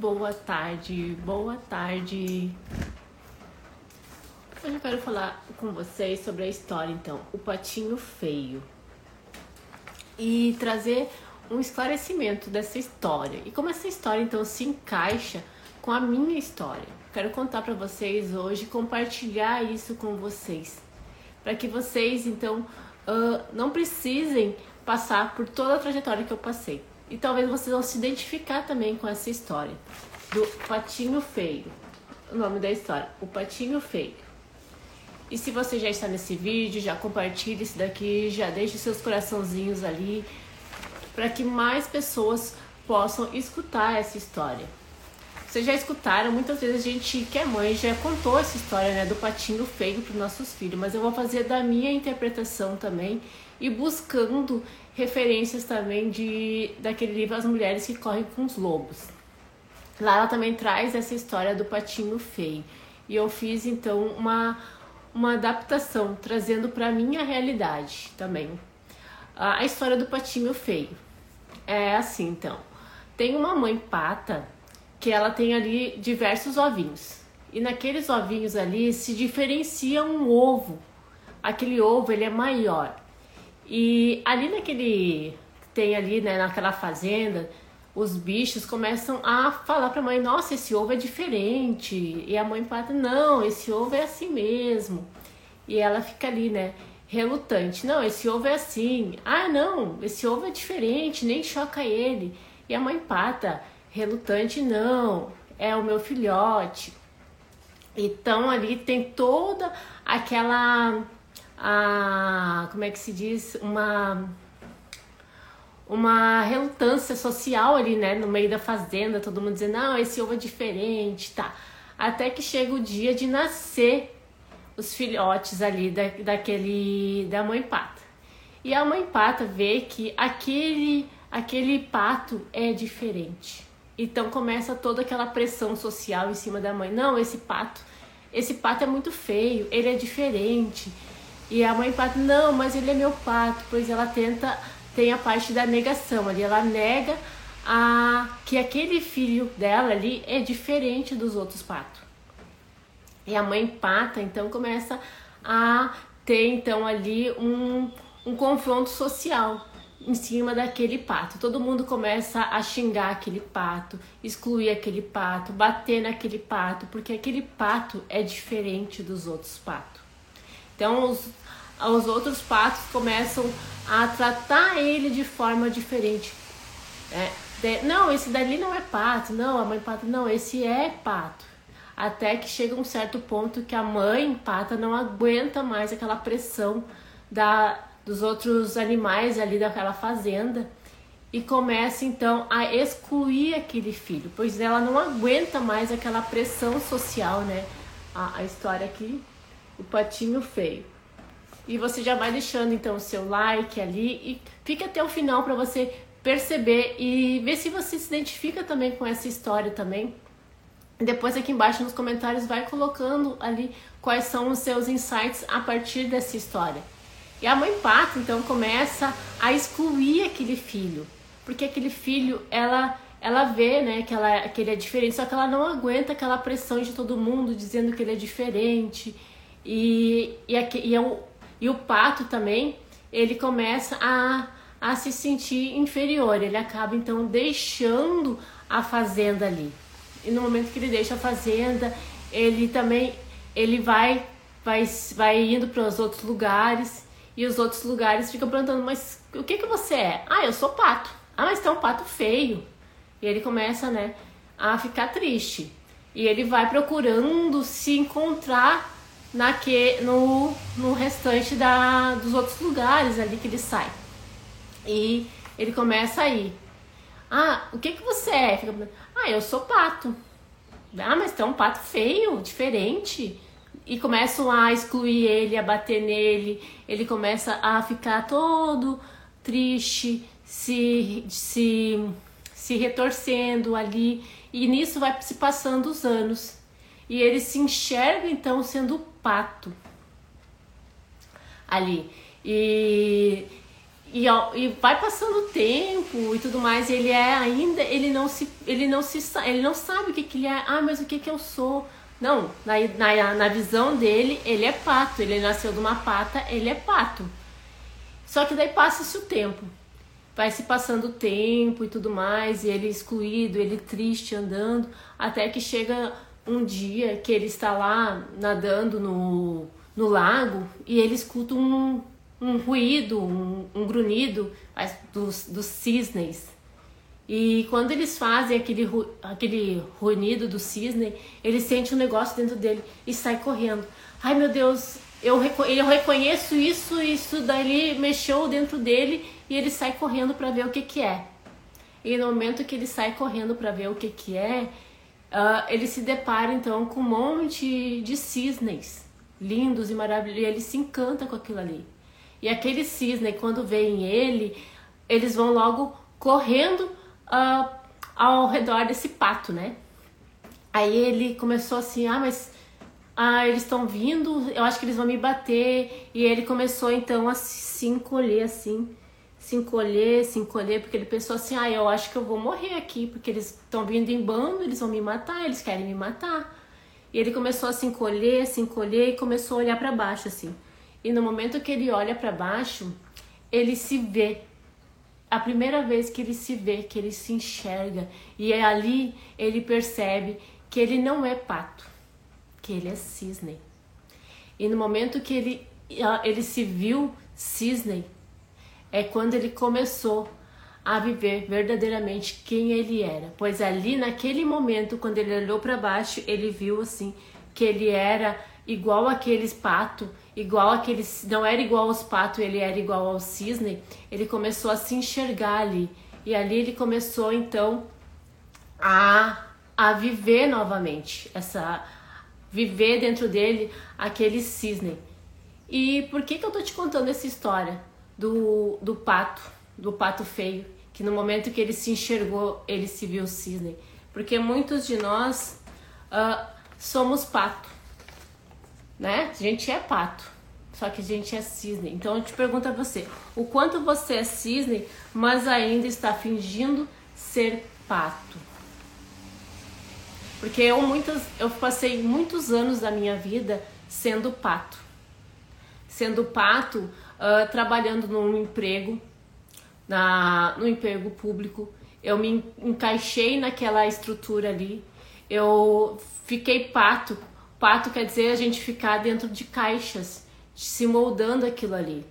Boa tarde, boa tarde. Hoje eu quero falar com vocês sobre a história, então, o patinho feio. E trazer um esclarecimento dessa história. E como essa história, então, se encaixa com a minha história. Quero contar para vocês hoje, compartilhar isso com vocês. Para que vocês, então, uh, não precisem passar por toda a trajetória que eu passei. E talvez vocês vão se identificar também com essa história do patinho feio. O nome da história, o patinho feio. E se você já está nesse vídeo, já compartilhe esse daqui, já deixe seus coraçãozinhos ali para que mais pessoas possam escutar essa história. Vocês já escutaram, muitas vezes a gente que é mãe já contou essa história né, do patinho feio para os nossos filhos, mas eu vou fazer da minha interpretação também e buscando referências também de daquele livro As Mulheres que Correm com os Lobos. Lá ela também traz essa história do patinho feio. E eu fiz então uma, uma adaptação, trazendo para minha realidade também. A história do patinho feio. É assim então. Tem uma mãe pata que ela tem ali diversos ovinhos. E naqueles ovinhos ali se diferencia um ovo. Aquele ovo ele é maior. E ali naquele tem ali, né, naquela fazenda, os bichos começam a falar para a mãe: "Nossa, esse ovo é diferente". E a mãe fala: "Não, esse ovo é assim mesmo". E ela fica ali, né, relutante: "Não, esse ovo é assim". "Ah, não, esse ovo é diferente, nem choca ele". E a mãe pata: relutante não, é o meu filhote. Então ali tem toda aquela a como é que se diz, uma uma relutância social ali, né, no meio da fazenda, todo mundo dizendo: "Não, esse ovo é diferente", tá. Até que chega o dia de nascer os filhotes ali da, daquele da mãe pata. E a mãe pata vê que aquele aquele pato é diferente. Então começa toda aquela pressão social em cima da mãe. Não, esse pato, esse pato é muito feio, ele é diferente. E a mãe pato, não, mas ele é meu pato, pois ela tenta, tem a parte da negação ali, ela nega a que aquele filho dela ali é diferente dos outros patos. E a mãe pata então começa a ter então ali um, um confronto social em cima daquele pato. Todo mundo começa a xingar aquele pato, excluir aquele pato, bater naquele pato, porque aquele pato é diferente dos outros patos. Então os, os outros patos começam a tratar ele de forma diferente. É, de, não, esse dali não é pato, não, a mãe pato, não, esse é pato. Até que chega um certo ponto que a mãe pata não aguenta mais aquela pressão da, dos outros animais ali daquela fazenda e começa então a excluir aquele filho, pois ela não aguenta mais aquela pressão social, né? A, a história aqui, o patinho feio. E você já vai deixando então o seu like ali e fica até o final para você perceber e ver se você se identifica também com essa história também. Depois aqui embaixo nos comentários vai colocando ali quais são os seus insights a partir dessa história. E a mãe pata então começa a excluir aquele filho, porque aquele filho ela ela vê, né, que, ela, que ele é diferente, só que ela não aguenta aquela pressão de todo mundo dizendo que ele é diferente. E, e, aqui, e, é e o pato também, ele começa a, a se sentir inferior, ele acaba então deixando a fazenda ali. E no momento que ele deixa a fazenda, ele também ele vai vai, vai indo para os outros lugares e os outros lugares ficam perguntando, mas o que que você é? Ah, eu sou pato. Ah, mas tem um pato feio. E ele começa, né, a ficar triste. E ele vai procurando se encontrar naque, no, no restante da, dos outros lugares ali que ele sai. E ele começa a ir. Ah, o que que você é? Fica, ah, eu sou pato. Ah, mas tem um pato feio, diferente e começam a excluir ele, a bater nele, ele começa a ficar todo triste, se, se, se retorcendo ali, e nisso vai se passando os anos. E ele se enxerga então sendo pato ali. E, e, e vai passando o tempo e tudo mais, e ele é ainda, ele não se, ele não se, ele não sabe o que que ele é. Ah, mas o que que eu sou? Não, na, na, na visão dele, ele é pato. Ele nasceu de uma pata, ele é pato. Só que daí passa-se o tempo. Vai se passando o tempo e tudo mais, e ele excluído, ele triste andando, até que chega um dia que ele está lá nadando no, no lago e ele escuta um, um ruído, um, um grunhido dos, dos cisnes. E quando eles fazem aquele, aquele ruído do cisne, ele sente um negócio dentro dele e sai correndo. Ai meu Deus, eu, eu reconheço isso, isso daí mexeu dentro dele e ele sai correndo para ver o que, que é. E no momento que ele sai correndo para ver o que, que é, uh, ele se depara então com um monte de cisnes lindos e maravilhosos. E ele se encanta com aquilo ali. E aquele cisne, quando veem ele, eles vão logo correndo uh, ao redor desse pato, né? Aí ele começou assim, ah, mas ah, eles estão vindo, eu acho que eles vão me bater. E ele começou então a se encolher assim, se encolher, se encolher, porque ele pensou assim, ah, eu acho que eu vou morrer aqui, porque eles estão vindo em bando, eles vão me matar, eles querem me matar. E ele começou a se encolher, se encolher e começou a olhar para baixo assim. E no momento que ele olha para baixo, ele se vê. A primeira vez que ele se vê, que ele se enxerga, e é ali ele percebe que ele não é pato, que ele é cisne. E no momento que ele, ele se viu cisne, é quando ele começou a viver verdadeiramente quem ele era. Pois ali naquele momento, quando ele olhou para baixo, ele viu assim que ele era igual aqueles pato, igual aqueles, não era igual aos patos, ele era igual ao cisne. Ele começou a se enxergar ali. E ali ele começou então a a viver novamente, essa viver dentro dele aquele cisne. E por que que eu tô te contando essa história? Do, do pato, do pato feio, que no momento que ele se enxergou, ele se viu cisne. Porque muitos de nós uh, somos pato, né? A gente é pato, só que a gente é cisne. Então eu te pergunto a você, o quanto você é cisne, mas ainda está fingindo ser pato? Porque eu muitas, eu passei muitos anos da minha vida sendo pato. Sendo pato uh, trabalhando num emprego, na, no emprego público. Eu me encaixei naquela estrutura ali. Eu fiquei pato. Pato quer dizer a gente ficar dentro de caixas, se moldando aquilo ali,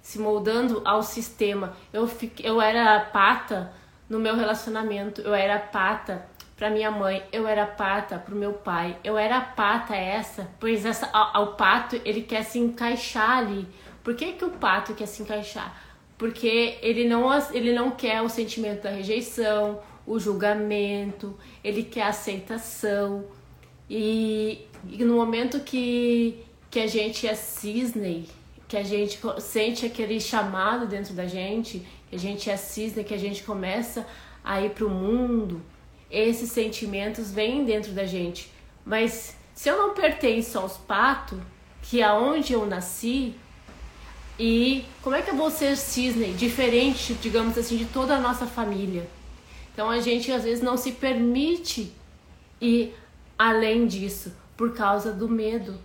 se moldando ao sistema. Eu, fiquei, eu era pata no meu relacionamento, eu era pata para minha mãe, eu era pata para o meu pai, eu era pata essa, pois essa, ao, ao pato ele quer se encaixar ali, por que, que o pato quer se encaixar? Porque ele não, ele não quer o sentimento da rejeição, o julgamento, ele quer aceitação. E, e no momento que, que a gente é cisne, que a gente sente aquele chamado dentro da gente, que a gente é cisne, que a gente começa a ir para o mundo, esses sentimentos vêm dentro da gente. Mas se eu não pertenço aos patos, que aonde eu nasci, e como é que eu vou ser cisne, diferente, digamos assim, de toda a nossa família? Então a gente às vezes não se permite ir além disso por causa do medo,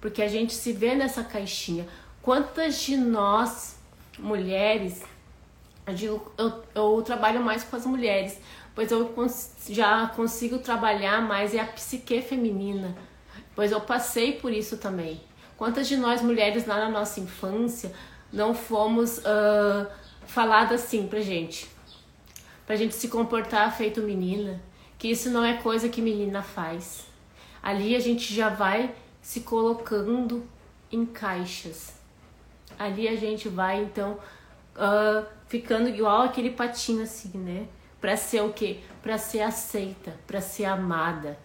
porque a gente se vê nessa caixinha. Quantas de nós, mulheres, eu, digo, eu, eu trabalho mais com as mulheres, pois eu cons já consigo trabalhar mais é a psique feminina, pois eu passei por isso também. Quantas de nós mulheres lá na nossa infância não fomos uh, faladas assim pra gente? Pra gente se comportar feito menina, que isso não é coisa que menina faz. Ali a gente já vai se colocando em caixas. Ali a gente vai então uh, ficando igual aquele patinho assim, né? Pra ser o quê? Pra ser aceita, pra ser amada.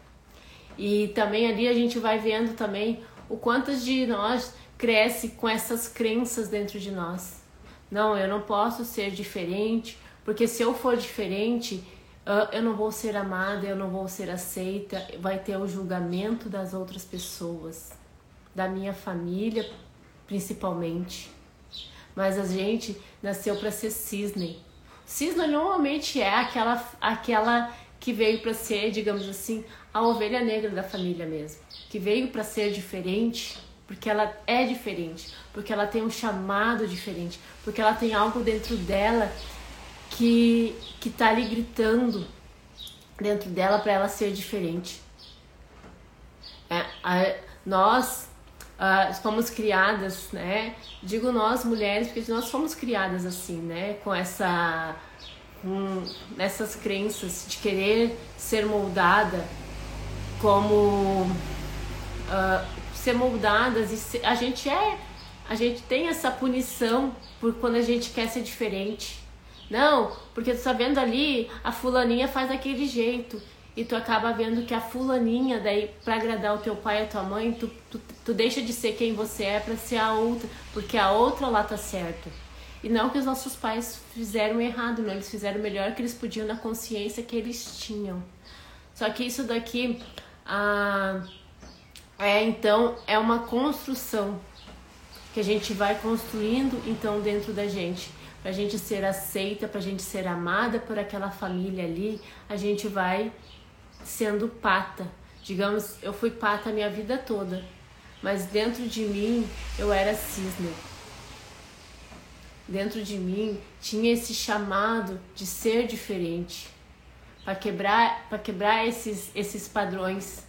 E também ali a gente vai vendo também o quantos de nós cresce com essas crenças dentro de nós. Não, eu não posso ser diferente, porque se eu for diferente, uh, eu não vou ser amada, eu não vou ser aceita, vai ter o julgamento das outras pessoas, da minha família principalmente. mas a gente nasceu para ser cisne. Cisne normalmente é aquela aquela que veio para ser, digamos assim, a ovelha negra da família mesmo, que veio para ser diferente, porque ela é diferente, porque ela tem um chamado diferente, porque ela tem algo dentro dela que que tá ali gritando dentro dela para ela ser diferente. É, a, nós uh, fomos criadas, né? Digo nós mulheres porque nós fomos criadas assim, né? Com essa, com essas crenças de querer ser moldada como uh, ser moldadas e ser, a gente é, a gente tem essa punição por quando a gente quer ser diferente. Não, porque tu tá vendo ali, a fulaninha faz daquele jeito. E tu acaba vendo que a fulaninha, daí, para agradar o teu pai e a tua mãe, tu, tu, tu deixa de ser quem você é para ser a outra, porque a outra lá tá certo. E não que os nossos pais fizeram errado, não, eles fizeram o melhor que eles podiam na consciência que eles tinham. Só que isso daqui, ah, é então, é uma construção que a gente vai construindo então dentro da gente para a gente ser aceita, para a gente ser amada por aquela família ali, a gente vai sendo pata. Digamos, eu fui pata a minha vida toda, mas dentro de mim eu era cisne. Dentro de mim tinha esse chamado de ser diferente, para quebrar, para quebrar esses, esses padrões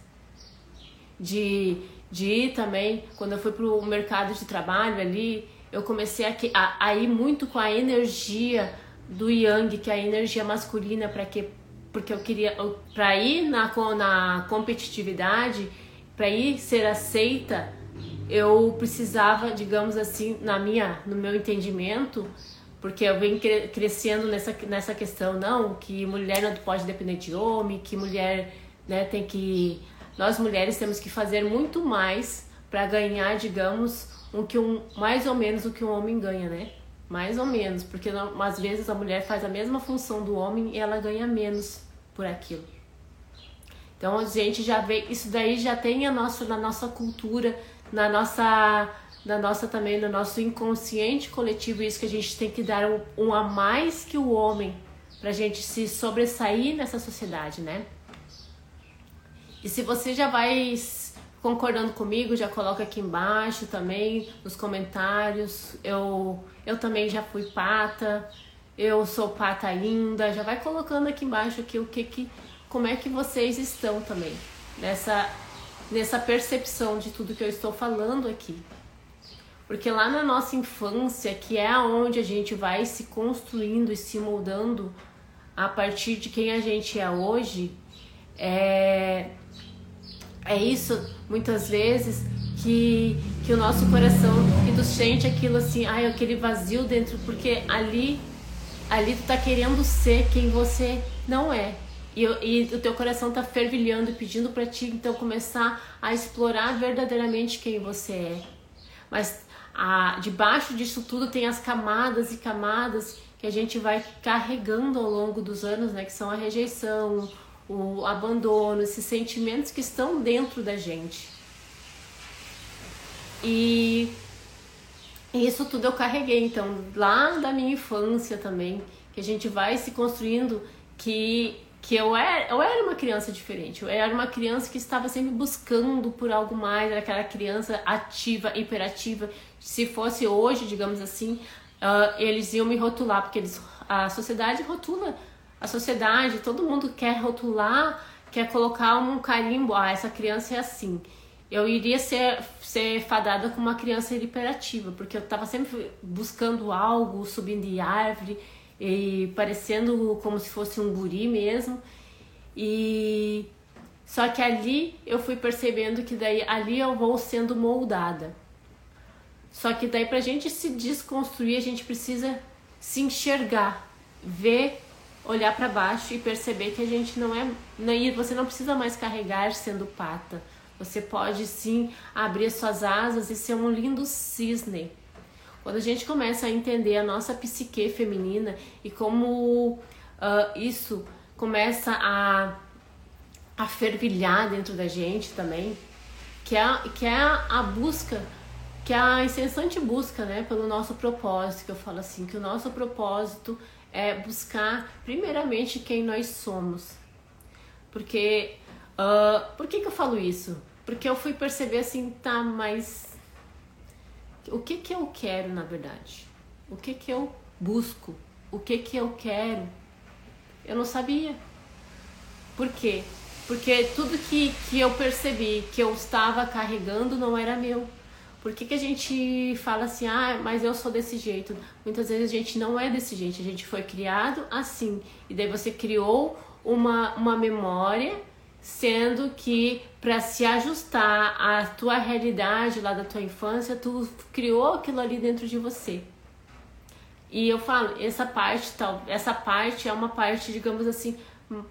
de, de ir também, quando eu fui para o mercado de trabalho ali, eu comecei a, a, a ir muito com a energia do yang, que é a energia masculina, para que porque eu queria para ir na, na competitividade, para ir ser aceita, eu precisava, digamos assim, na minha, no meu entendimento, porque eu venho crescendo nessa, nessa questão não, que mulher não pode depender de homem, que mulher, né, tem que nós mulheres temos que fazer muito mais para ganhar, digamos, o que um, mais ou menos o que um homem ganha, né? Mais ou menos, porque não, às vezes a mulher faz a mesma função do homem e ela ganha menos por aquilo. Então a gente já vê, isso daí já tem a nossa, na nossa cultura, na nossa, na nossa também, no nosso inconsciente coletivo, isso que a gente tem que dar um, um a mais que o homem pra gente se sobressair nessa sociedade, né? E se você já vai concordando comigo, já coloca aqui embaixo também nos comentários. Eu eu também já fui pata, eu sou pata ainda. Já vai colocando aqui embaixo aqui o que que como é que vocês estão também nessa nessa percepção de tudo que eu estou falando aqui. Porque lá na nossa infância, que é onde a gente vai se construindo e se moldando a partir de quem a gente é hoje, é, é isso, muitas vezes, que, que o nosso coração, que tu sente aquilo assim, ai, aquele vazio dentro, porque ali, ali tu tá querendo ser quem você não é. E, e o teu coração tá fervilhando, pedindo para ti, então, começar a explorar verdadeiramente quem você é. Mas a, debaixo disso tudo tem as camadas e camadas que a gente vai carregando ao longo dos anos, né? Que são a rejeição, o abandono, esses sentimentos que estão dentro da gente. E isso tudo eu carreguei, então, lá da minha infância também, que a gente vai se construindo que que eu era, eu era uma criança diferente, eu era uma criança que estava sempre buscando por algo mais, era aquela criança ativa, hiperativa. Se fosse hoje, digamos assim, uh, eles iam me rotular, porque eles, a sociedade rotula a sociedade, todo mundo quer rotular, quer colocar um carimbo, ah, essa criança é assim. Eu iria ser, ser fadada como uma criança hiperativa, porque eu estava sempre buscando algo, subindo árvore e parecendo como se fosse um guri mesmo. E só que ali eu fui percebendo que daí ali eu vou sendo moldada. Só que daí pra gente se desconstruir, a gente precisa se enxergar, ver olhar para baixo e perceber que a gente não é. Não, você não precisa mais carregar sendo pata. Você pode sim abrir suas asas e ser um lindo cisne. Quando a gente começa a entender a nossa psique feminina e como uh, isso começa a, a fervilhar dentro da gente também, que é, que é a busca que é a incessante busca, né, pelo nosso propósito, que eu falo assim, que o nosso propósito é buscar primeiramente quem nós somos. Porque, uh, por que que eu falo isso? Porque eu fui perceber assim, tá, mas o que que eu quero na verdade? O que que eu busco? O que que eu quero? Eu não sabia. Por quê? Porque tudo que, que eu percebi que eu estava carregando não era meu. Por que, que a gente fala assim, ah, mas eu sou desse jeito? Muitas vezes a gente não é desse jeito, a gente foi criado assim. E daí você criou uma, uma memória, sendo que para se ajustar à tua realidade lá da tua infância, tu criou aquilo ali dentro de você. E eu falo, essa parte tal, essa parte é uma parte, digamos assim,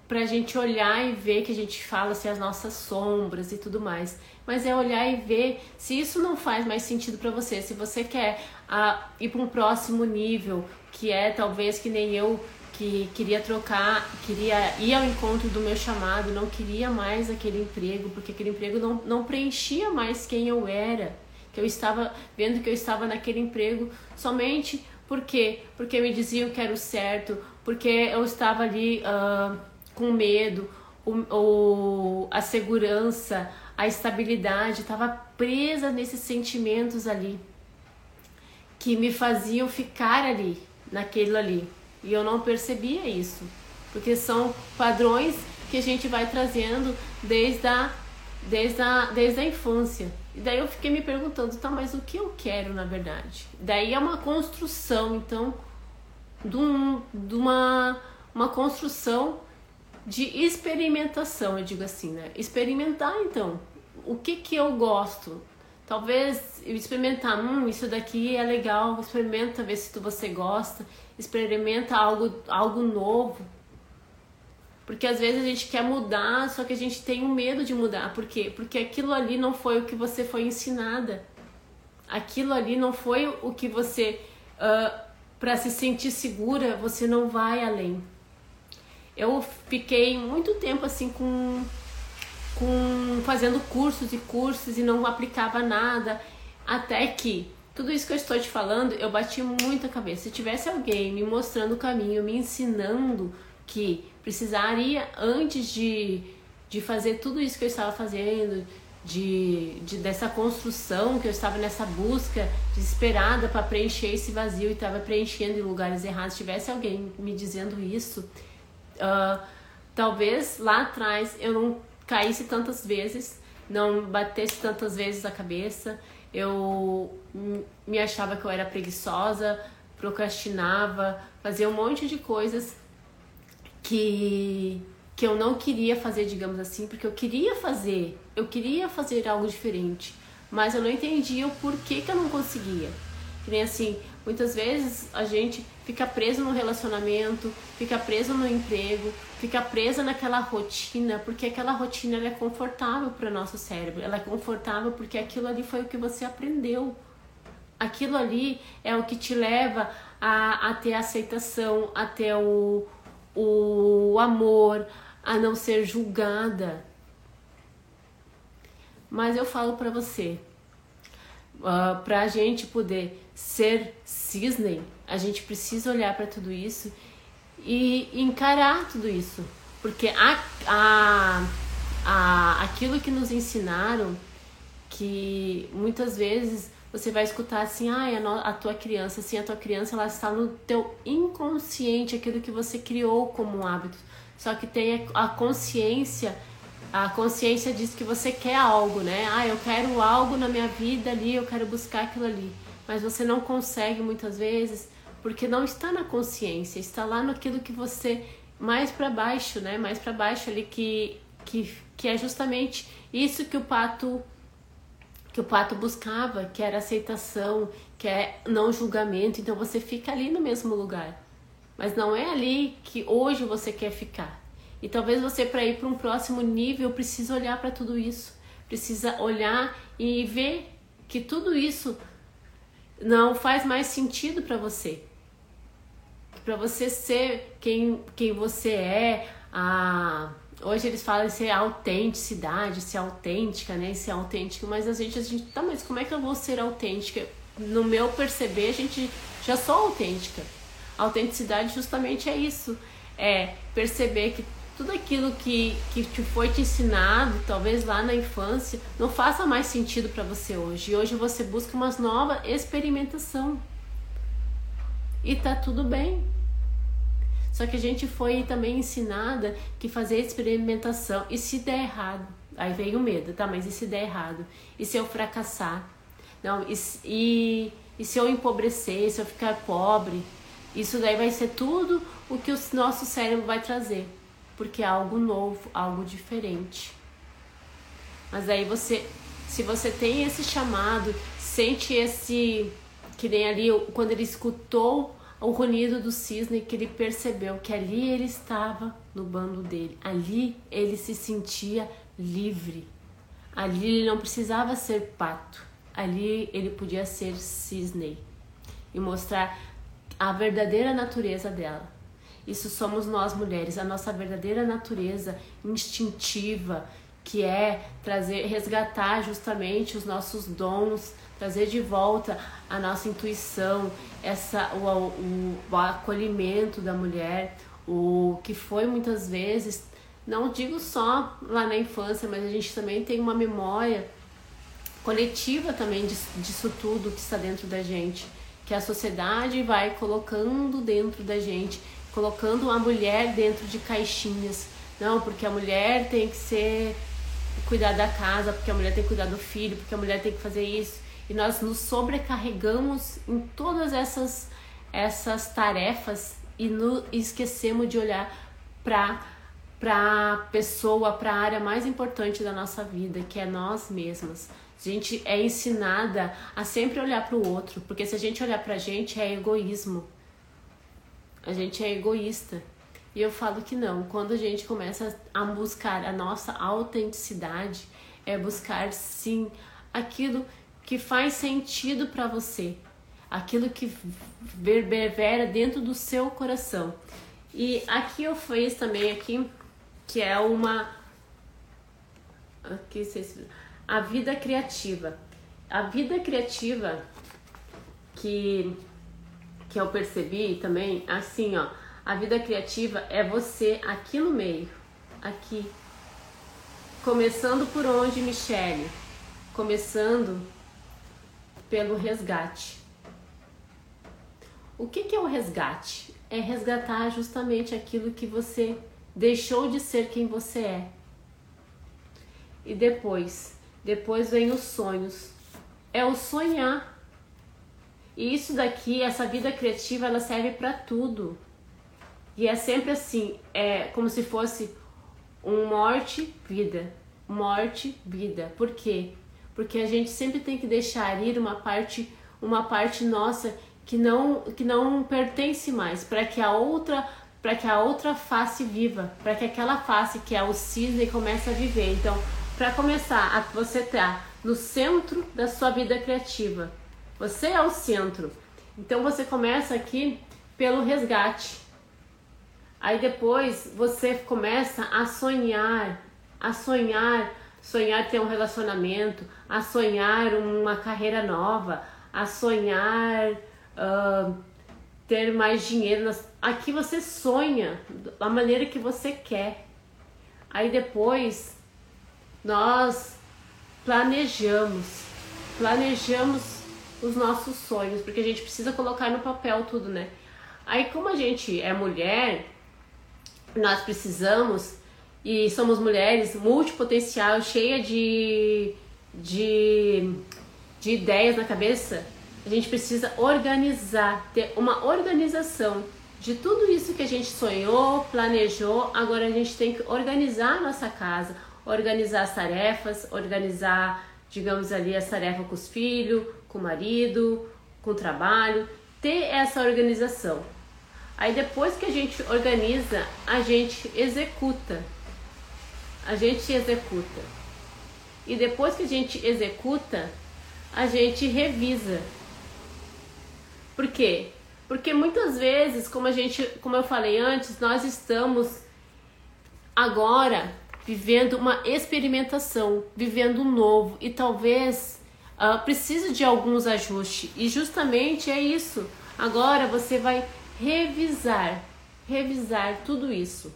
pra gente olhar e ver que a gente fala assim as nossas sombras e tudo mais. Mas é olhar e ver se isso não faz mais sentido para você, se você quer ah, ir para um próximo nível, que é talvez que nem eu que queria trocar, queria ir ao encontro do meu chamado, não queria mais aquele emprego, porque aquele emprego não, não preenchia mais quem eu era. Que eu estava vendo que eu estava naquele emprego somente por quê? Porque me diziam que era o certo, porque eu estava ali uh, com medo, o, o, a segurança, a estabilidade, estava presa nesses sentimentos ali que me faziam ficar ali, naquilo ali. E eu não percebia isso, porque são padrões que a gente vai trazendo desde a, desde a, desde a infância. E daí eu fiquei me perguntando, tá, mas o que eu quero na verdade? Daí é uma construção, então, de, um, de uma, uma construção de experimentação, eu digo assim, né? Experimentar então, o que que eu gosto? Talvez experimentar, hum, isso daqui é legal, experimenta ver se você gosta, experimenta algo, algo novo. Porque às vezes a gente quer mudar, só que a gente tem um medo de mudar. Por quê? Porque aquilo ali não foi o que você foi ensinada. Aquilo ali não foi o que você. Uh, para se sentir segura, você não vai além. Eu fiquei muito tempo assim com, com fazendo cursos e cursos e não aplicava nada. Até que tudo isso que eu estou te falando, eu bati muito a cabeça. Se tivesse alguém me mostrando o caminho, me ensinando que precisaria, antes de, de fazer tudo isso que eu estava fazendo, de, de dessa construção que eu estava nessa busca desesperada para preencher esse vazio e estava preenchendo em lugares errados, se tivesse alguém me dizendo isso, uh, talvez lá atrás eu não caísse tantas vezes, não batesse tantas vezes a cabeça, eu me achava que eu era preguiçosa, procrastinava, fazia um monte de coisas que que eu não queria fazer, digamos assim, porque eu queria fazer, eu queria fazer algo diferente, mas eu não entendia o porquê que eu não conseguia. Que nem assim, muitas vezes a gente fica preso no relacionamento, fica preso no emprego, fica presa naquela rotina, porque aquela rotina é confortável para o nosso cérebro, ela é confortável porque aquilo ali foi o que você aprendeu. Aquilo ali é o que te leva a, a ter a aceitação, a ter o, o amor, a não ser julgada. Mas eu falo para você, uh, ah, para a gente poder ser cisne, a gente precisa olhar para tudo isso e encarar tudo isso, porque a, a, a, aquilo que nos ensinaram, que muitas vezes você vai escutar assim, ah, a, tua criança, assim, a tua criança ela está no teu inconsciente, aquilo que você criou como hábito. Só que tem a consciência, a consciência diz que você quer algo, né? Ah, eu quero algo na minha vida ali, eu quero buscar aquilo ali. Mas você não consegue muitas vezes porque não está na consciência, está lá naquilo que você mais para baixo, né? Mais para baixo ali que que que é justamente isso que o pato que o pato buscava, que era aceitação, que é não julgamento. Então você fica ali no mesmo lugar. Mas não é ali que hoje você quer ficar. E talvez você para ir para um próximo nível precisa olhar para tudo isso, precisa olhar e ver que tudo isso não faz mais sentido para você. Para você ser quem, quem você é, a, Hoje eles falam ser autenticidade, ser autêntica, né? Ser autêntico, mas a gente, a gente, tá, mas como é que eu vou ser autêntica? No meu perceber, a gente já sou autêntica. A autenticidade justamente é isso, é perceber que tudo aquilo que, que te foi te ensinado, talvez lá na infância, não faça mais sentido para você hoje. E hoje você busca uma nova experimentação. E tá tudo bem. Só que a gente foi também ensinada que fazer experimentação e se der errado, aí veio o medo, tá? Mas e se der errado? E se eu fracassar? Não, e, e, e se eu empobrecer, se eu ficar pobre? Isso daí vai ser tudo o que o nosso cérebro vai trazer, porque é algo novo, algo diferente. Mas aí você, se você tem esse chamado, sente esse que nem ali quando ele escutou o runido do cisne que ele percebeu que ali ele estava no bando dele. Ali ele se sentia livre. Ali ele não precisava ser pato. Ali ele podia ser cisne e mostrar a verdadeira natureza dela. Isso somos nós mulheres, a nossa verdadeira natureza instintiva, que é trazer, resgatar justamente os nossos dons, trazer de volta a nossa intuição, essa o, o, o acolhimento da mulher, o que foi muitas vezes, não digo só lá na infância, mas a gente também tem uma memória coletiva também disso, tudo que está dentro da gente, que a sociedade vai colocando dentro da gente, colocando a mulher dentro de caixinhas. Não, porque a mulher tem que ser cuidar da casa, porque a mulher tem que cuidar do filho, porque a mulher tem que fazer isso e nós nos sobrecarregamos em todas essas essas tarefas e no, esquecemos de olhar para para pessoa, para a área mais importante da nossa vida, que é nós mesmas. A gente é ensinada a sempre olhar para o outro, porque se a gente olhar para a gente é egoísmo. A gente é egoísta. E eu falo que não. Quando a gente começa a buscar a nossa autenticidade, é buscar sim aquilo que faz sentido para você, aquilo que reverbera dentro do seu coração. E aqui eu fiz também aqui que é uma aqui a vida criativa. A vida criativa que que eu percebi também, assim, ó, a vida criativa é você aqui no meio, aqui. Começando por onde, Michele? Começando pelo resgate. O que, que é o resgate? É resgatar justamente aquilo que você deixou de ser quem você é. E depois, depois vem os sonhos. É o sonhar. E isso daqui, essa vida criativa, ela serve para tudo. E é sempre assim, é como se fosse um morte, vida, morte, vida. Por quê? porque a gente sempre tem que deixar ir uma parte, uma parte nossa que não que não pertence mais, para que a outra para que a outra face viva, para que aquela face que é o cisne comece a viver. Então, para começar, você tá no centro da sua vida criativa. Você é o centro. Então você começa aqui pelo resgate. Aí depois você começa a sonhar, a sonhar sonhar ter um relacionamento, a sonhar uma carreira nova, a sonhar uh, ter mais dinheiro. Aqui você sonha da maneira que você quer. Aí depois nós planejamos, planejamos os nossos sonhos, porque a gente precisa colocar no papel tudo, né? Aí como a gente é mulher, nós precisamos e somos mulheres multipotencial, cheia de, de, de ideias na cabeça, a gente precisa organizar, ter uma organização de tudo isso que a gente sonhou, planejou. Agora a gente tem que organizar a nossa casa, organizar as tarefas, organizar, digamos ali, as tarefas com os filhos, com o marido, com o trabalho, ter essa organização. Aí depois que a gente organiza, a gente executa a gente executa. E depois que a gente executa, a gente revisa. Por quê? Porque muitas vezes, como a gente, como eu falei antes, nós estamos agora vivendo uma experimentação, vivendo um novo e talvez uh, precise de alguns ajustes. E justamente é isso. Agora você vai revisar, revisar tudo isso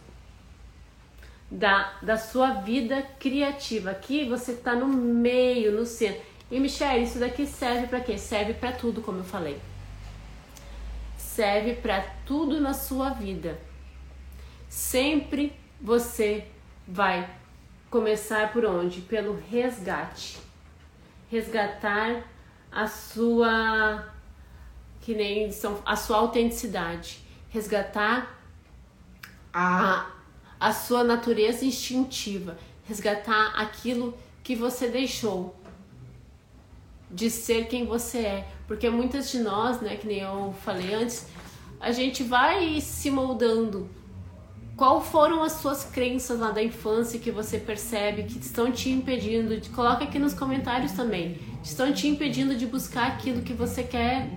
da, da sua vida criativa. Aqui você está no meio, no centro. E Michelle, isso daqui serve para quê? Serve para tudo, como eu falei. Serve para tudo na sua vida. Sempre você vai começar por onde? Pelo resgate. Resgatar a sua que nem são a sua autenticidade, resgatar a a sua natureza instintiva, resgatar aquilo que você deixou de ser quem você é, porque muitas de nós, né, que nem eu falei antes, a gente vai se moldando. Qual foram as suas crenças lá da infância que você percebe que estão te impedindo? Coloca aqui nos comentários também. Estão te impedindo de buscar aquilo que você quer.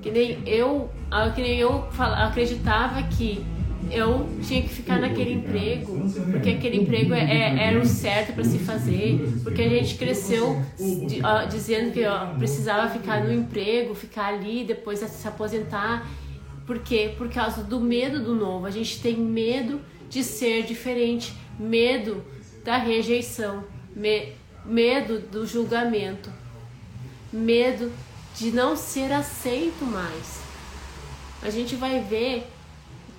Que nem eu, que nem eu acreditava que eu tinha que ficar naquele emprego, porque aquele emprego é, é era o certo para se fazer, porque a gente cresceu dizendo que uh, precisava ficar no emprego, ficar ali, depois se aposentar. Por quê? Por causa do medo do novo. A gente tem medo de ser diferente, medo da rejeição, me, medo do julgamento, medo de não ser aceito mais. A gente vai ver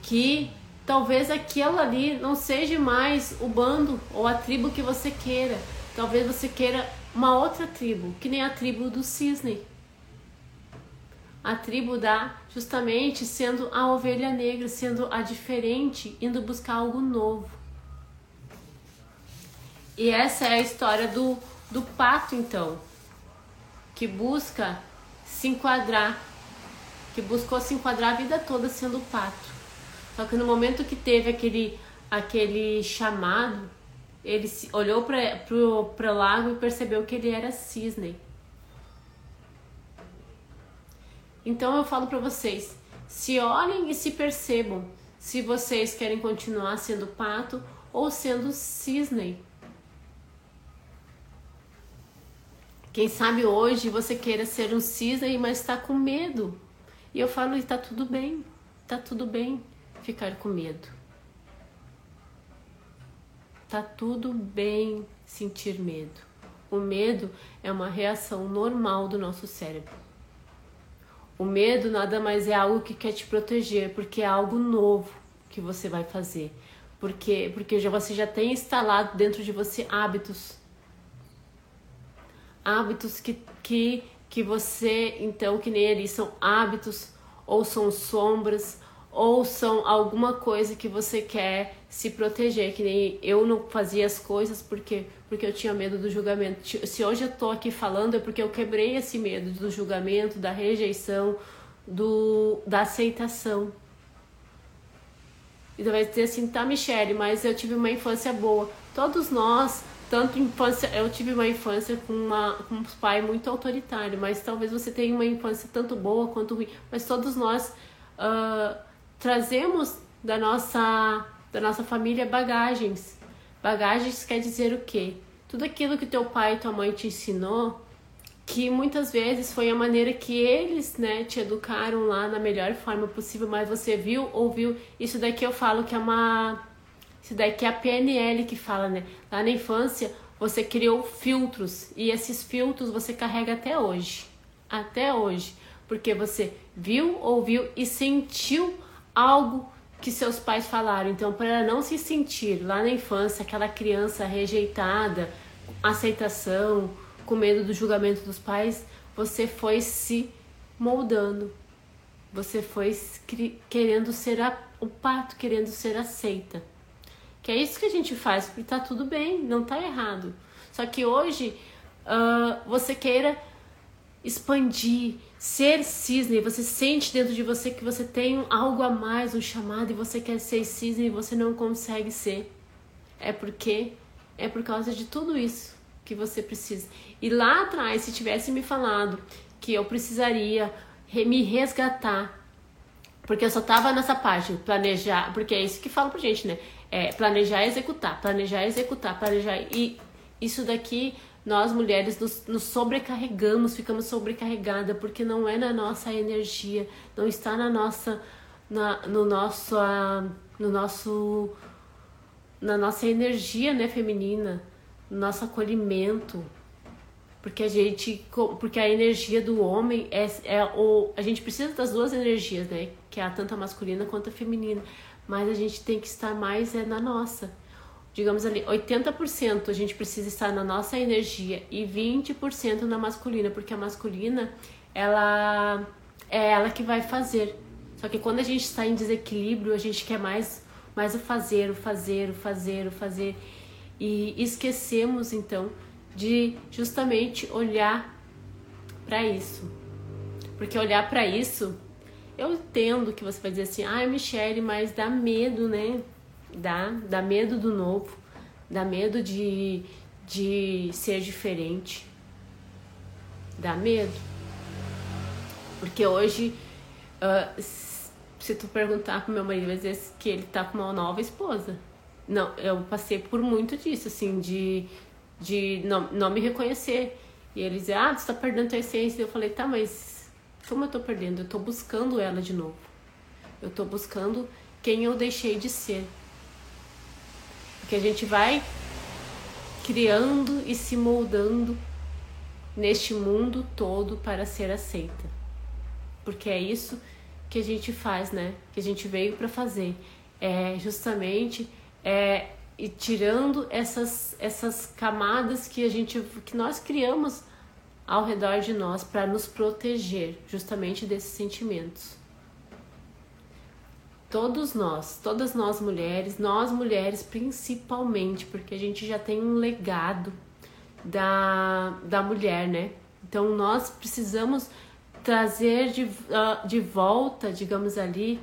que Talvez aquilo ali não seja mais o bando ou a tribo que você queira. Talvez você queira uma outra tribo, que nem a tribo do cisne. A tribo da justamente sendo a ovelha negra, sendo a diferente, indo buscar algo novo. E essa é a história do, do pato, então, que busca se enquadrar, que buscou se enquadrar a vida toda sendo pato. Só que no momento que teve aquele, aquele chamado, ele olhou para o lago e percebeu que ele era cisne. Então eu falo para vocês, se olhem e se percebam se vocês querem continuar sendo pato ou sendo cisne. Quem sabe hoje você queira ser um cisne, mas está com medo. E eu falo, está tudo bem, está tudo bem ficar com medo. Tá tudo bem sentir medo. O medo é uma reação normal do nosso cérebro. O medo nada mais é algo que quer te proteger, porque é algo novo que você vai fazer. Porque, porque já, você já tem instalado dentro de você hábitos. Hábitos que, que, que você, então, que nem eles são hábitos ou são sombras ou são alguma coisa que você quer se proteger, que nem eu não fazia as coisas porque porque eu tinha medo do julgamento. Se hoje eu tô aqui falando é porque eu quebrei esse medo do julgamento, da rejeição, do da aceitação. E vai dizer assim, tá, Michelle, mas eu tive uma infância boa. Todos nós, tanto infância, eu tive uma infância com, uma, com um pai muito autoritário, mas talvez você tenha uma infância tanto boa quanto ruim. Mas todos nós uh, trazemos da nossa, da nossa família bagagens. Bagagens quer dizer o quê? Tudo aquilo que teu pai e tua mãe te ensinou, que muitas vezes foi a maneira que eles, né, te educaram lá na melhor forma possível, mas você viu, ouviu, isso daqui eu falo que é uma isso daqui é a PNL que fala, né? Lá na infância, você criou filtros e esses filtros você carrega até hoje. Até hoje, porque você viu, ouviu e sentiu algo que seus pais falaram. Então, para ela não se sentir lá na infância aquela criança rejeitada, aceitação, com medo do julgamento dos pais, você foi se moldando. Você foi querendo ser a, o pato, querendo ser aceita. Que é isso que a gente faz, porque tá tudo bem, não tá errado. Só que hoje uh, você queira expandir, ser cisne, você sente dentro de você que você tem algo a mais, um chamado e você quer ser cisne e você não consegue ser. É porque é por causa de tudo isso que você precisa. E lá atrás, se tivesse me falado que eu precisaria me resgatar, porque eu só tava nessa parte, planejar, porque é isso que fala pra gente, né? É planejar executar, planejar executar, planejar. E isso daqui, nós mulheres nos, nos sobrecarregamos, ficamos sobrecarregadas, porque não é na nossa energia, não está na nossa. Na, no nosso. Uh, no nosso. Na nossa energia, né, feminina, no nosso acolhimento, porque a gente porque a energia do homem é, é o a gente precisa das duas energias né que é tanto a masculina quanto a feminina mas a gente tem que estar mais é na nossa digamos ali 80% a gente precisa estar na nossa energia e 20% na masculina porque a masculina ela é ela que vai fazer só que quando a gente está em desequilíbrio a gente quer mais mais o fazer o fazer o fazer o fazer e esquecemos então de justamente olhar para isso. Porque olhar para isso, eu entendo que você vai dizer assim, ai ah, mas dá medo, né? Dá, dá medo do novo, dá medo de, de ser diferente. Dá medo. Porque hoje, uh, se tu perguntar pro meu marido, vai dizer que ele tá com uma nova esposa. Não, eu passei por muito disso, assim, de de não, não me reconhecer. E eles dizem, ah, você tá perdendo tua essência. Eu falei, tá, mas como eu tô perdendo? Eu tô buscando ela de novo. Eu tô buscando quem eu deixei de ser. Porque a gente vai criando e se moldando neste mundo todo para ser aceita. Porque é isso que a gente faz, né? Que a gente veio para fazer. É justamente é e tirando essas, essas camadas que a gente que nós criamos ao redor de nós para nos proteger justamente desses sentimentos. Todos nós, todas nós mulheres, nós mulheres principalmente, porque a gente já tem um legado da, da mulher, né? Então nós precisamos trazer de, uh, de volta, digamos ali,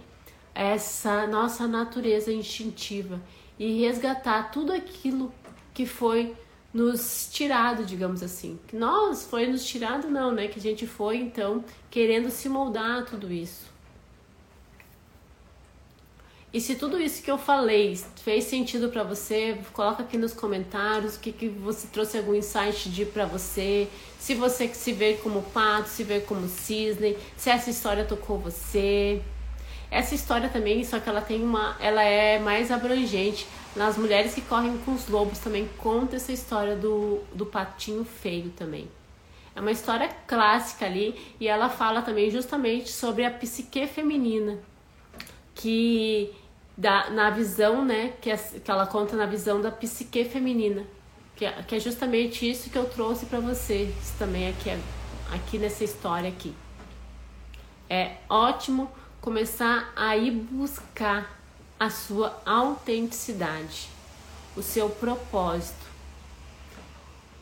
essa nossa natureza instintiva e resgatar tudo aquilo que foi nos tirado, digamos assim. Nós foi nos tirado não, né? Que a gente foi então querendo se moldar a tudo isso. E se tudo isso que eu falei fez sentido para você, coloca aqui nos comentários o que, que você trouxe algum insight de para você, se você se vê como pato, se vê como cisne, se essa história tocou você. Essa história também, só que ela tem uma, ela é mais abrangente. Nas mulheres que correm com os lobos também conta essa história do, do patinho feio também. É uma história clássica ali e ela fala também justamente sobre a psique feminina, que da, na visão, né, que, é, que ela conta na visão da psique feminina, que é, que é justamente isso que eu trouxe para vocês também aqui, aqui nessa história aqui. É ótimo começar a ir buscar a sua autenticidade, o seu propósito.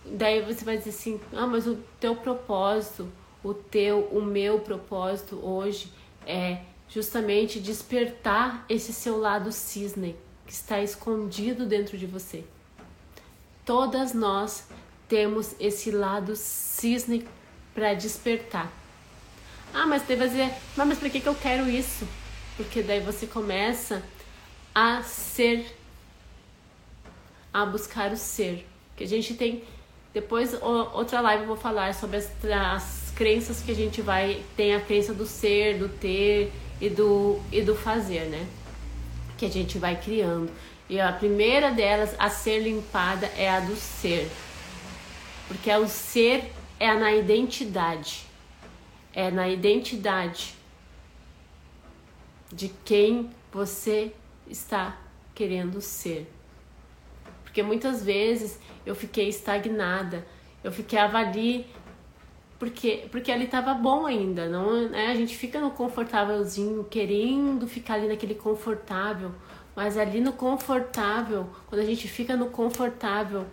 Daí você vai dizer assim: "Ah, mas o teu propósito, o teu, o meu propósito hoje é justamente despertar esse seu lado cisne que está escondido dentro de você. Todas nós temos esse lado cisne para despertar. Ah, mas vai dizer, mas, mas por que, que eu quero isso? Porque daí você começa a ser, a buscar o ser. Que a gente tem. Depois, outra live eu vou falar sobre as, as crenças que a gente vai. Tem a crença do ser, do ter e do, e do fazer, né? Que a gente vai criando. E a primeira delas a ser limpada é a do ser. Porque é o ser é na identidade é na identidade de quem você está querendo ser. Porque muitas vezes eu fiquei estagnada, eu ficava ali porque, porque ali estava bom ainda, não né? A gente fica no confortávelzinho, querendo ficar ali naquele confortável, mas ali no confortável, quando a gente fica no confortável,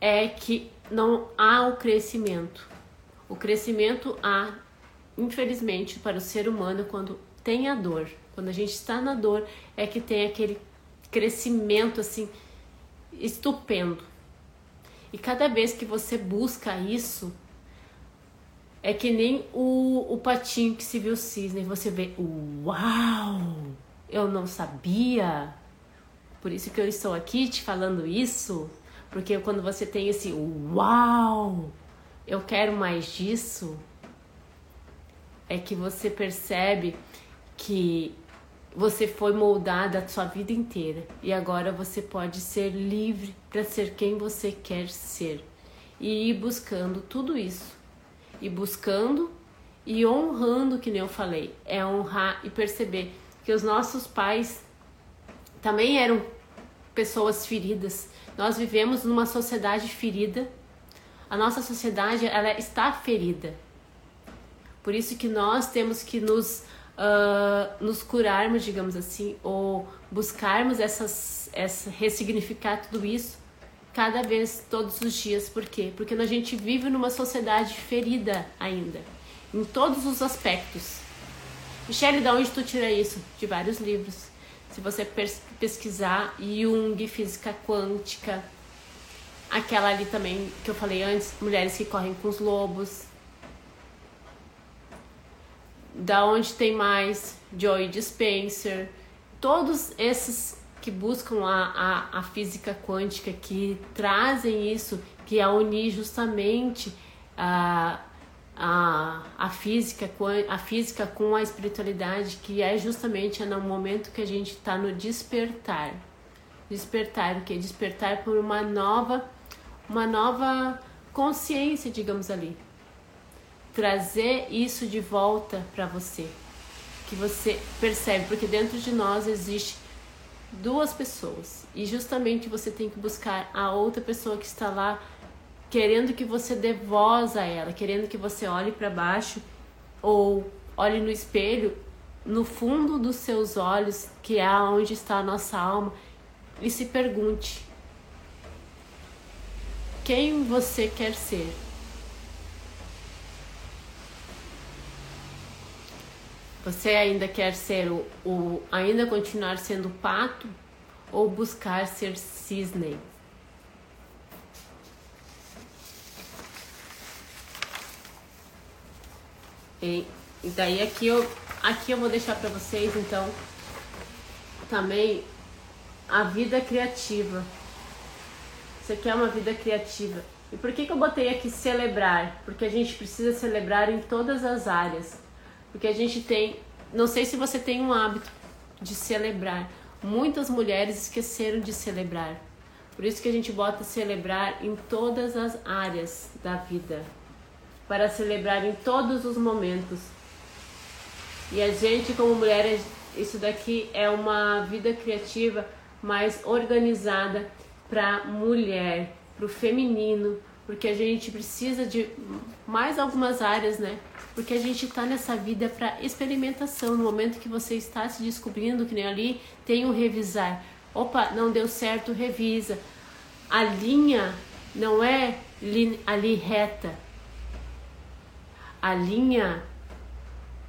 é que não há o crescimento. O crescimento há infelizmente, para o ser humano, quando tem a dor, quando a gente está na dor, é que tem aquele crescimento assim estupendo. E cada vez que você busca isso, é que nem o, o patinho que se viu cisne, você vê, uau, eu não sabia. Por isso que eu estou aqui te falando isso, porque quando você tem esse uau, eu quero mais disso, é que você percebe que você foi moldada a sua vida inteira e agora você pode ser livre para ser quem você quer ser e ir buscando tudo isso e buscando e honrando que nem eu falei é honrar e perceber que os nossos pais também eram pessoas feridas. Nós vivemos numa sociedade ferida. A nossa sociedade ela está ferida. Por isso que nós temos que nos uh, nos curarmos, digamos assim, ou buscarmos essas, essa, ressignificar tudo isso cada vez, todos os dias. Por quê? Porque a gente vive numa sociedade ferida ainda, em todos os aspectos. Michelle, de onde tu tira isso? De vários livros. Se você pesquisar Jung, física quântica, aquela ali também que eu falei antes, mulheres que correm com os lobos, da onde tem mais, Joy Dispenser, todos esses que buscam a, a, a física quântica, que trazem isso, que é unir justamente a, a, a, física, a física com a espiritualidade, que é justamente no momento que a gente está no despertar. Despertar o que? Despertar por uma nova, uma nova consciência, digamos ali trazer isso de volta para você. Que você percebe, porque dentro de nós existe duas pessoas e justamente você tem que buscar a outra pessoa que está lá querendo que você dê voz a ela, querendo que você olhe para baixo ou olhe no espelho, no fundo dos seus olhos, que é onde está a nossa alma, e se pergunte: quem você quer ser? Você ainda quer ser o, o ainda continuar sendo pato ou buscar ser cisne? E, e daí aqui eu aqui eu vou deixar para vocês então também a vida criativa. Você quer uma vida criativa? E por que, que eu botei aqui celebrar? Porque a gente precisa celebrar em todas as áreas. Porque a gente tem, não sei se você tem um hábito de celebrar. Muitas mulheres esqueceram de celebrar. Por isso que a gente bota celebrar em todas as áreas da vida. Para celebrar em todos os momentos. E a gente, como mulher, isso daqui é uma vida criativa mais organizada para mulher, para o feminino, porque a gente precisa de mais algumas áreas, né? Porque a gente está nessa vida para experimentação. No momento que você está se descobrindo, que nem ali, tem um revisar. Opa, não deu certo, revisa. A linha não é ali reta. A linha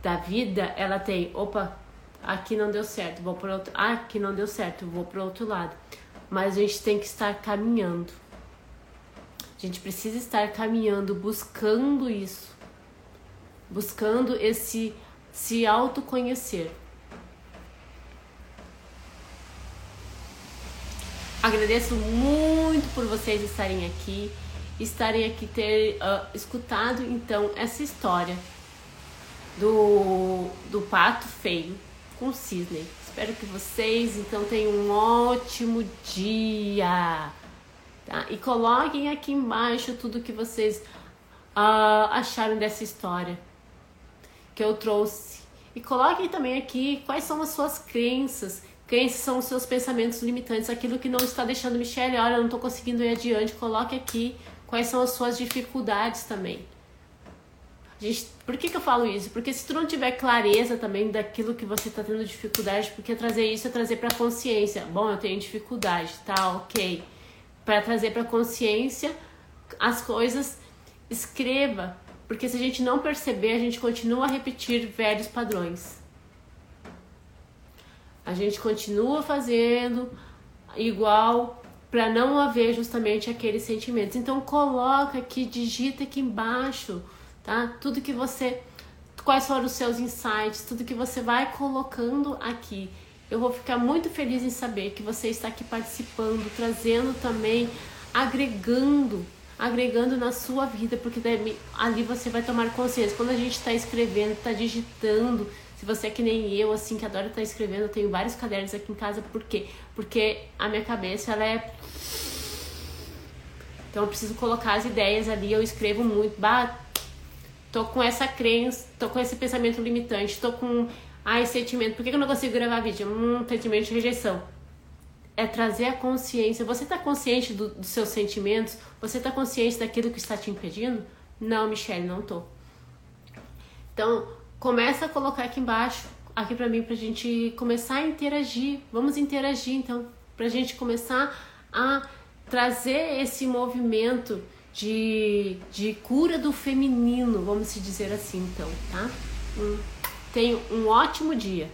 da vida, ela tem, opa, aqui não deu certo, vou para outro, ah, aqui não deu certo, vou para outro lado. Mas a gente tem que estar caminhando. A gente precisa estar caminhando, buscando isso, buscando esse se autoconhecer. Agradeço muito por vocês estarem aqui, estarem aqui ter uh, escutado então essa história do, do pato feio com o cisne. Espero que vocês então tenham um ótimo dia. Tá? E coloquem aqui embaixo tudo que vocês uh, acharam dessa história que eu trouxe. E coloquem também aqui quais são as suas crenças, quem são os seus pensamentos limitantes, aquilo que não está deixando Michelle, olha, eu não estou conseguindo ir adiante. Coloque aqui quais são as suas dificuldades também. Gente, por que, que eu falo isso? Porque se tu não tiver clareza também daquilo que você está tendo dificuldade, porque trazer isso é trazer para consciência. Bom, eu tenho dificuldade, tá, ok para trazer para consciência as coisas, escreva, porque se a gente não perceber, a gente continua a repetir velhos padrões. A gente continua fazendo igual para não haver justamente aqueles sentimentos. Então coloca aqui, digita aqui embaixo, tá? Tudo que você quais foram os seus insights, tudo que você vai colocando aqui. Eu vou ficar muito feliz em saber que você está aqui participando, trazendo também, agregando, agregando na sua vida, porque ali você vai tomar consciência. Quando a gente está escrevendo, está digitando, se você é que nem eu, assim, que adora estar tá escrevendo, eu tenho vários cadernos aqui em casa, por quê? Porque a minha cabeça, ela é então eu preciso colocar as ideias ali, eu escrevo muito, bah, tô com essa crença, tô com esse pensamento limitante, tô com ah, esse sentimento, por que eu não consigo gravar vídeo? Hum, sentimento de rejeição. É trazer a consciência. Você está consciente do, dos seus sentimentos? Você está consciente daquilo que está te impedindo? Não, Michelle, não tô. Então, começa a colocar aqui embaixo, aqui para mim, pra gente começar a interagir. Vamos interagir, então, pra gente começar a trazer esse movimento de, de cura do feminino, vamos se dizer assim, então, tá? Hum, tenha um ótimo dia.